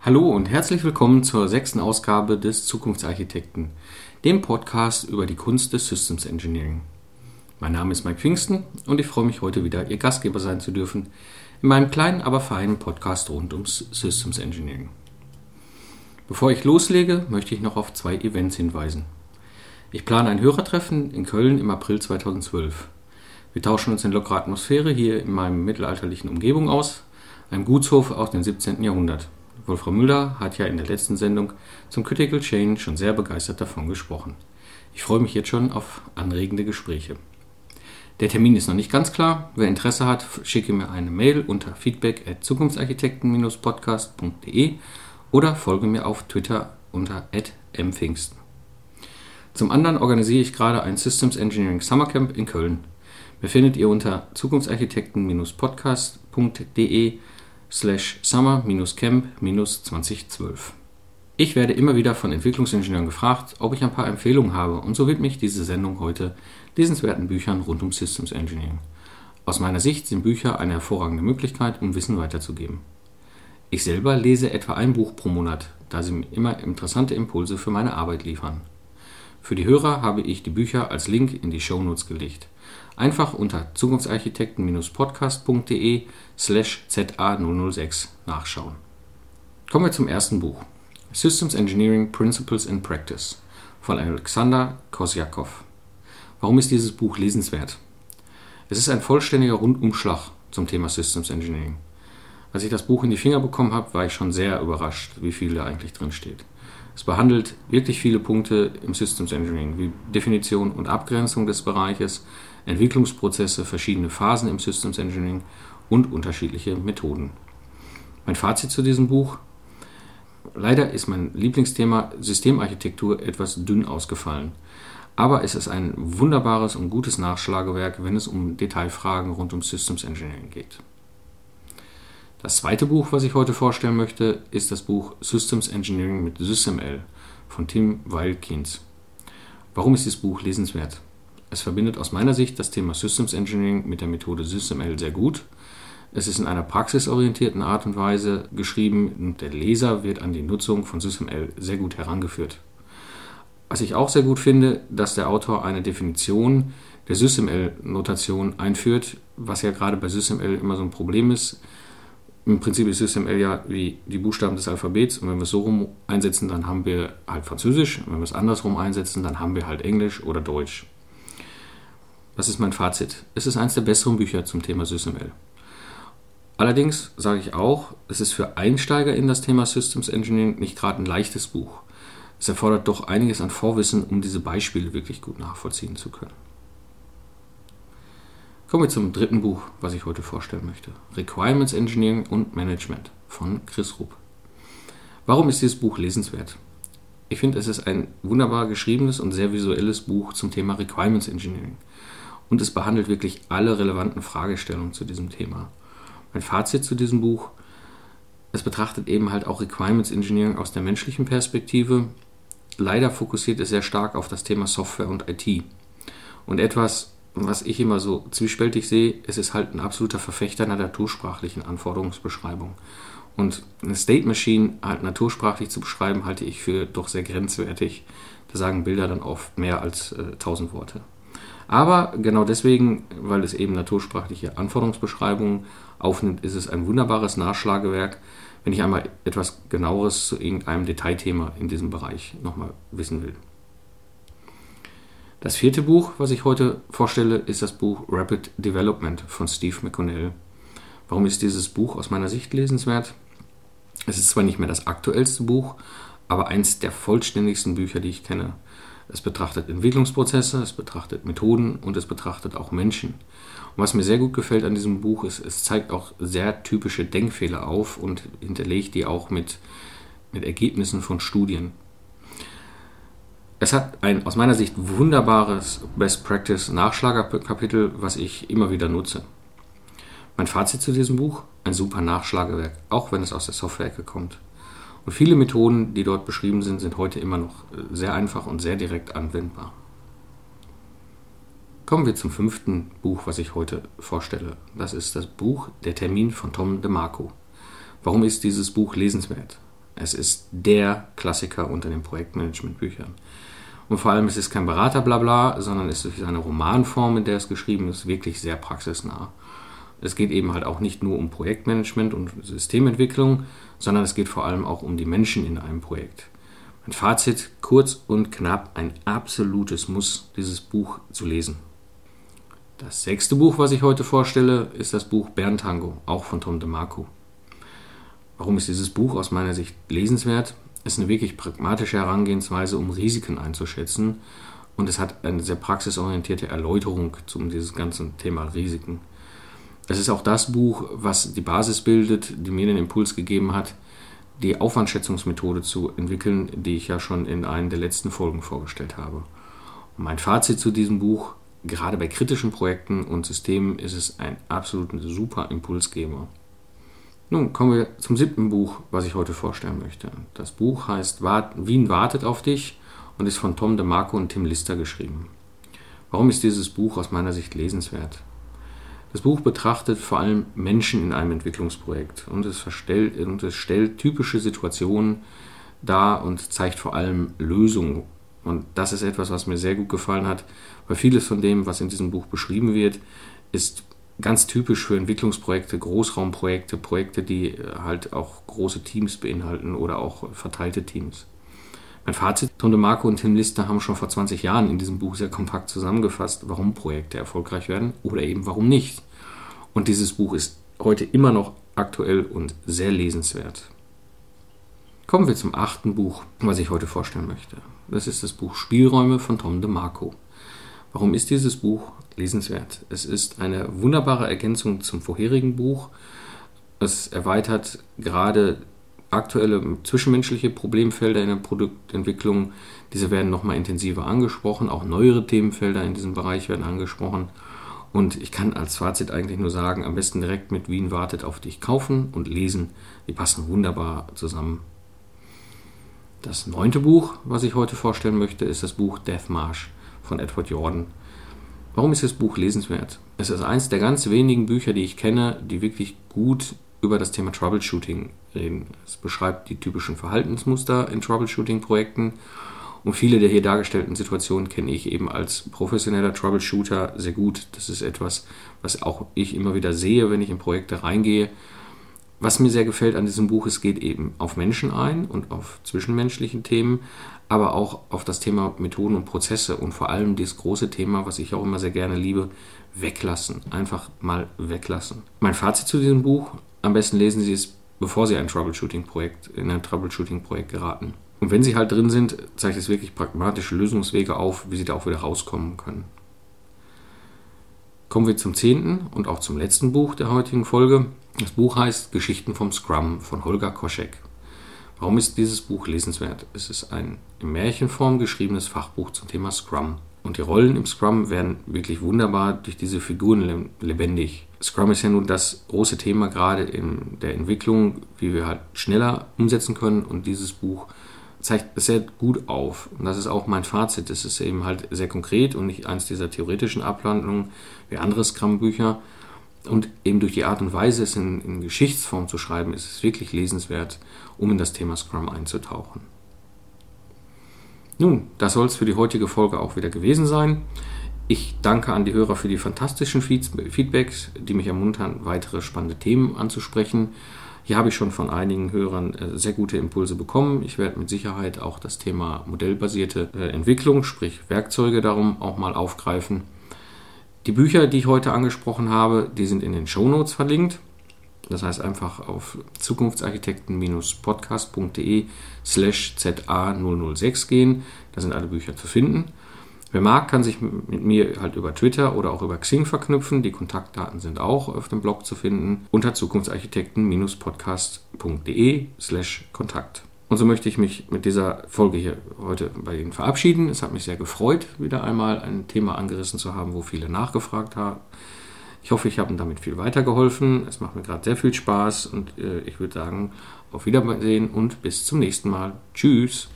Hallo und herzlich willkommen zur sechsten Ausgabe des Zukunftsarchitekten, dem Podcast über die Kunst des Systems Engineering. Mein Name ist Mike Pfingsten und ich freue mich heute wieder, Ihr Gastgeber sein zu dürfen in meinem kleinen, aber feinen Podcast rund ums Systems Engineering. Bevor ich loslege, möchte ich noch auf zwei Events hinweisen. Ich plane ein Hörertreffen in Köln im April 2012. Wir tauschen uns in lockerer Atmosphäre hier in meinem mittelalterlichen Umgebung aus, einem Gutshof aus dem 17. Jahrhundert. Wolfram Müller hat ja in der letzten Sendung zum Critical Change schon sehr begeistert davon gesprochen. Ich freue mich jetzt schon auf anregende Gespräche. Der Termin ist noch nicht ganz klar. Wer Interesse hat, schicke mir eine Mail unter feedback at zukunftsarchitekten-podcast.de oder folge mir auf Twitter unter mpfingsten. Zum anderen organisiere ich gerade ein Systems Engineering Summercamp in Köln. Befindet ihr unter zukunftsarchitekten-podcast.de slash summer-camp-2012. Ich werde immer wieder von Entwicklungsingenieuren gefragt, ob ich ein paar Empfehlungen habe und so widme diese Sendung heute lesenswerten Büchern rund um Systems Engineering. Aus meiner Sicht sind Bücher eine hervorragende Möglichkeit, um Wissen weiterzugeben. Ich selber lese etwa ein Buch pro Monat, da sie mir immer interessante Impulse für meine Arbeit liefern. Für die Hörer habe ich die Bücher als Link in die Shownotes gelegt. Einfach unter zukunftsarchitekten-podcast.de slash za006 nachschauen. Kommen wir zum ersten Buch. Systems Engineering Principles in Practice von Alexander Kosjakov. Warum ist dieses Buch lesenswert? Es ist ein vollständiger Rundumschlag zum Thema Systems Engineering. Als ich das Buch in die Finger bekommen habe, war ich schon sehr überrascht, wie viel da eigentlich drin steht. Es behandelt wirklich viele Punkte im Systems Engineering, wie Definition und Abgrenzung des Bereiches, Entwicklungsprozesse, verschiedene Phasen im Systems Engineering und unterschiedliche Methoden. Mein Fazit zu diesem Buch. Leider ist mein Lieblingsthema Systemarchitektur etwas dünn ausgefallen. Aber es ist ein wunderbares und gutes Nachschlagewerk, wenn es um Detailfragen rund um Systems Engineering geht. Das zweite Buch, was ich heute vorstellen möchte, ist das Buch Systems Engineering mit SysML von Tim Weilkins. Warum ist dieses Buch lesenswert? Es verbindet aus meiner Sicht das Thema Systems Engineering mit der Methode SysML sehr gut. Es ist in einer praxisorientierten Art und Weise geschrieben und der Leser wird an die Nutzung von SysML sehr gut herangeführt. Was ich auch sehr gut finde, dass der Autor eine Definition der SysML-Notation einführt, was ja gerade bei SysML immer so ein Problem ist im Prinzip ist SysML ja wie die Buchstaben des Alphabets und wenn wir es so rum einsetzen, dann haben wir halt Französisch. Und wenn wir es andersrum einsetzen, dann haben wir halt Englisch oder Deutsch. Was ist mein Fazit? Es ist eines der besseren Bücher zum Thema SysML. Allerdings sage ich auch, es ist für Einsteiger in das Thema Systems Engineering nicht gerade ein leichtes Buch. Es erfordert doch einiges an Vorwissen, um diese Beispiele wirklich gut nachvollziehen zu können. Kommen wir zum dritten Buch, was ich heute vorstellen möchte. Requirements Engineering und Management von Chris Rupp. Warum ist dieses Buch lesenswert? Ich finde, es ist ein wunderbar geschriebenes und sehr visuelles Buch zum Thema Requirements Engineering. Und es behandelt wirklich alle relevanten Fragestellungen zu diesem Thema. Mein Fazit zu diesem Buch, es betrachtet eben halt auch Requirements Engineering aus der menschlichen Perspektive. Leider fokussiert es sehr stark auf das Thema Software und IT. Und etwas, was ich immer so zwiespältig sehe, es ist halt ein absoluter Verfechter einer natursprachlichen Anforderungsbeschreibung. Und eine State Machine halt natursprachlich zu beschreiben, halte ich für doch sehr grenzwertig. Da sagen Bilder dann oft mehr als äh, 1000 Worte. Aber genau deswegen, weil es eben natursprachliche Anforderungsbeschreibungen aufnimmt, ist es ein wunderbares Nachschlagewerk, wenn ich einmal etwas genaueres zu irgendeinem Detailthema in diesem Bereich nochmal wissen will. Das vierte Buch, was ich heute vorstelle, ist das Buch Rapid Development von Steve McConnell. Warum ist dieses Buch aus meiner Sicht lesenswert? Es ist zwar nicht mehr das aktuellste Buch, aber eins der vollständigsten Bücher, die ich kenne. Es betrachtet Entwicklungsprozesse, es betrachtet Methoden und es betrachtet auch Menschen. Und was mir sehr gut gefällt an diesem Buch ist, es zeigt auch sehr typische Denkfehler auf und hinterlegt die auch mit, mit Ergebnissen von Studien. Es hat ein aus meiner Sicht wunderbares Best Practice Nachschlagerkapitel, was ich immer wieder nutze. Mein Fazit zu diesem Buch: ein super Nachschlagewerk, auch wenn es aus der Software-Ecke kommt. Und viele Methoden, die dort beschrieben sind, sind heute immer noch sehr einfach und sehr direkt anwendbar. Kommen wir zum fünften Buch, was ich heute vorstelle. Das ist das Buch Der Termin von Tom DeMarco. Warum ist dieses Buch lesenswert? Es ist der Klassiker unter den Projektmanagement-Büchern. Und vor allem, es ist kein Beraterblabla, sondern es ist eine Romanform, in der es geschrieben ist, wirklich sehr praxisnah. Es geht eben halt auch nicht nur um Projektmanagement und Systementwicklung, sondern es geht vor allem auch um die Menschen in einem Projekt. Mein Fazit, kurz und knapp, ein absolutes Muss, dieses Buch zu lesen. Das sechste Buch, was ich heute vorstelle, ist das Buch Berntango, auch von Tom DeMarco. Warum ist dieses Buch aus meiner Sicht lesenswert? Es ist eine wirklich pragmatische Herangehensweise, um Risiken einzuschätzen. Und es hat eine sehr praxisorientierte Erläuterung zum dieses ganzen Thema Risiken. Es ist auch das Buch, was die Basis bildet, die mir den Impuls gegeben hat, die Aufwandschätzungsmethode zu entwickeln, die ich ja schon in einer der letzten Folgen vorgestellt habe. Und mein Fazit zu diesem Buch, gerade bei kritischen Projekten und Systemen ist es ein absolut super Impulsgeber. Nun kommen wir zum siebten Buch, was ich heute vorstellen möchte. Das Buch heißt Wien wartet auf dich und ist von Tom DeMarco und Tim Lister geschrieben. Warum ist dieses Buch aus meiner Sicht lesenswert? Das Buch betrachtet vor allem Menschen in einem Entwicklungsprojekt und es, und es stellt typische Situationen dar und zeigt vor allem Lösungen. Und das ist etwas, was mir sehr gut gefallen hat, weil vieles von dem, was in diesem Buch beschrieben wird, ist ganz typisch für Entwicklungsprojekte, Großraumprojekte, Projekte, die äh, halt auch große Teams beinhalten oder auch verteilte Teams. Mein Fazit, Tom DeMarco und Tim Lister haben schon vor 20 Jahren in diesem Buch sehr kompakt zusammengefasst, warum Projekte erfolgreich werden oder eben warum nicht. Und dieses Buch ist heute immer noch aktuell und sehr lesenswert. Kommen wir zum achten Buch, was ich heute vorstellen möchte. Das ist das Buch Spielräume von Tom DeMarco. Warum ist dieses Buch lesenswert? Es ist eine wunderbare Ergänzung zum vorherigen Buch. Es erweitert gerade aktuelle zwischenmenschliche Problemfelder in der Produktentwicklung. Diese werden nochmal intensiver angesprochen. Auch neuere Themenfelder in diesem Bereich werden angesprochen. Und ich kann als Fazit eigentlich nur sagen, am besten direkt mit Wien wartet auf dich kaufen und lesen. Die passen wunderbar zusammen. Das neunte Buch, was ich heute vorstellen möchte, ist das Buch Death March von Edward Jordan. Warum ist das Buch lesenswert? Es ist eines der ganz wenigen Bücher, die ich kenne, die wirklich gut über das Thema Troubleshooting reden. Es beschreibt die typischen Verhaltensmuster in Troubleshooting-Projekten und viele der hier dargestellten Situationen kenne ich eben als professioneller Troubleshooter sehr gut. Das ist etwas, was auch ich immer wieder sehe, wenn ich in Projekte reingehe was mir sehr gefällt an diesem Buch, es geht eben auf Menschen ein und auf zwischenmenschlichen Themen, aber auch auf das Thema Methoden und Prozesse und vor allem das große Thema, was ich auch immer sehr gerne liebe, weglassen. Einfach mal weglassen. Mein Fazit zu diesem Buch, am besten lesen Sie es, bevor Sie ein Troubleshooting-Projekt, in ein Troubleshooting-Projekt geraten. Und wenn Sie halt drin sind, zeigt es wirklich pragmatische Lösungswege auf, wie Sie da auch wieder rauskommen können. Kommen wir zum zehnten und auch zum letzten Buch der heutigen Folge. Das Buch heißt Geschichten vom Scrum von Holger Koschek. Warum ist dieses Buch lesenswert? Es ist ein in Märchenform geschriebenes Fachbuch zum Thema Scrum. Und die Rollen im Scrum werden wirklich wunderbar durch diese Figuren lebendig. Scrum ist ja nun das große Thema gerade in der Entwicklung, wie wir halt schneller umsetzen können. Und dieses Buch zeigt es sehr gut auf. Und das ist auch mein Fazit. Es ist eben halt sehr konkret und nicht eins dieser theoretischen Ablandungen wie andere Scrum-Bücher. Und eben durch die Art und Weise, es in, in Geschichtsform zu schreiben, ist es wirklich lesenswert, um in das Thema Scrum einzutauchen. Nun, das soll es für die heutige Folge auch wieder gewesen sein. Ich danke an die Hörer für die fantastischen Feedbacks, die mich ermuntern, weitere spannende Themen anzusprechen. Hier habe ich schon von einigen Hörern äh, sehr gute Impulse bekommen. Ich werde mit Sicherheit auch das Thema modellbasierte äh, Entwicklung, sprich Werkzeuge darum auch mal aufgreifen. Die Bücher, die ich heute angesprochen habe, die sind in den Show Notes verlinkt. Das heißt einfach auf zukunftsarchitekten-podcast.de slash ZA006 gehen. Da sind alle Bücher zu finden. Wer mag, kann sich mit mir halt über Twitter oder auch über Xing verknüpfen. Die Kontaktdaten sind auch auf dem Blog zu finden unter zukunftsarchitekten-podcast.de slash Kontakt. Und so möchte ich mich mit dieser Folge hier heute bei Ihnen verabschieden. Es hat mich sehr gefreut, wieder einmal ein Thema angerissen zu haben, wo viele nachgefragt haben. Ich hoffe, ich habe Ihnen damit viel weitergeholfen. Es macht mir gerade sehr viel Spaß und äh, ich würde sagen, auf Wiedersehen und bis zum nächsten Mal. Tschüss.